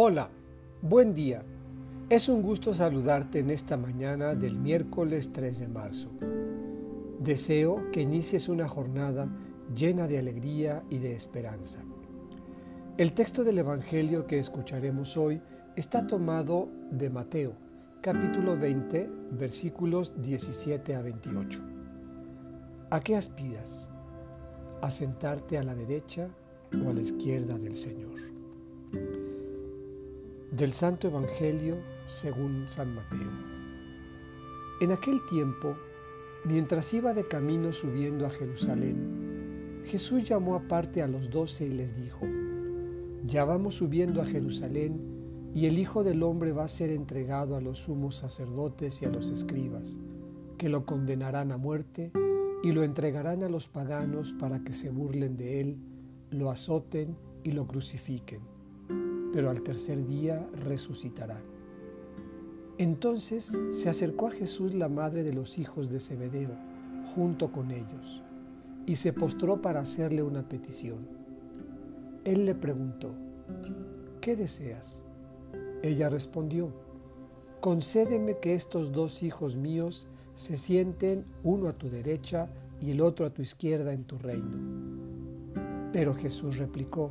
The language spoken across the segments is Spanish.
Hola, buen día. Es un gusto saludarte en esta mañana del miércoles 3 de marzo. Deseo que inicies una jornada llena de alegría y de esperanza. El texto del Evangelio que escucharemos hoy está tomado de Mateo, capítulo 20, versículos 17 a 28. ¿A qué aspiras? ¿A sentarte a la derecha o a la izquierda del Señor? Del Santo Evangelio según San Mateo. En aquel tiempo, mientras iba de camino subiendo a Jerusalén, Jesús llamó aparte a los doce y les dijo, Ya vamos subiendo a Jerusalén, y el Hijo del Hombre va a ser entregado a los sumos sacerdotes y a los escribas, que lo condenarán a muerte y lo entregarán a los paganos para que se burlen de él, lo azoten y lo crucifiquen pero al tercer día resucitará. Entonces se acercó a Jesús la madre de los hijos de Zebedeo, junto con ellos, y se postró para hacerle una petición. Él le preguntó, ¿qué deseas? Ella respondió, concédeme que estos dos hijos míos se sienten uno a tu derecha y el otro a tu izquierda en tu reino. Pero Jesús replicó,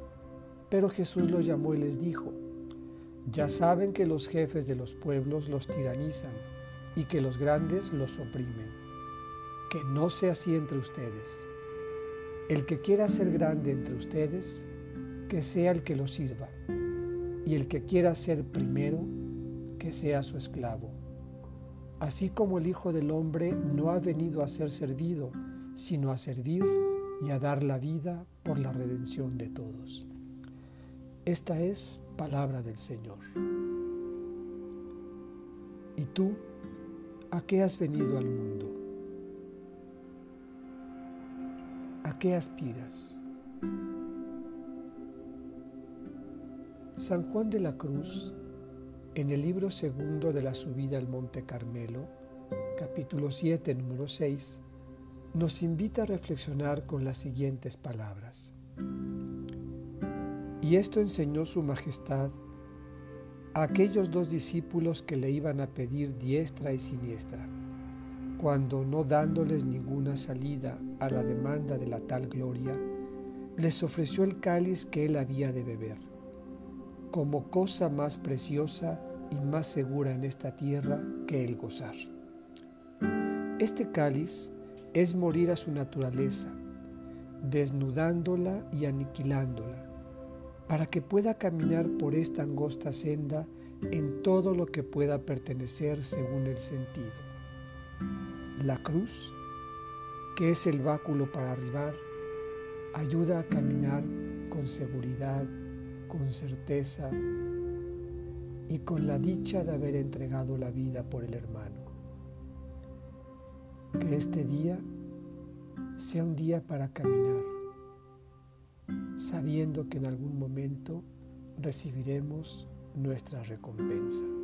Pero Jesús los llamó y les dijo, ya saben que los jefes de los pueblos los tiranizan y que los grandes los oprimen. Que no sea así entre ustedes. El que quiera ser grande entre ustedes, que sea el que lo sirva. Y el que quiera ser primero, que sea su esclavo. Así como el Hijo del Hombre no ha venido a ser servido, sino a servir y a dar la vida por la redención de todos. Esta es palabra del Señor. ¿Y tú a qué has venido al mundo? ¿A qué aspiras? San Juan de la Cruz, en el libro segundo de la subida al Monte Carmelo, capítulo 7, número 6, nos invita a reflexionar con las siguientes palabras. Y esto enseñó su majestad a aquellos dos discípulos que le iban a pedir diestra y siniestra, cuando no dándoles ninguna salida a la demanda de la tal gloria, les ofreció el cáliz que él había de beber, como cosa más preciosa y más segura en esta tierra que el gozar. Este cáliz es morir a su naturaleza, desnudándola y aniquilándola para que pueda caminar por esta angosta senda en todo lo que pueda pertenecer según el sentido. La cruz, que es el báculo para arribar, ayuda a caminar con seguridad, con certeza y con la dicha de haber entregado la vida por el hermano. Que este día sea un día para caminar sabiendo que en algún momento recibiremos nuestra recompensa.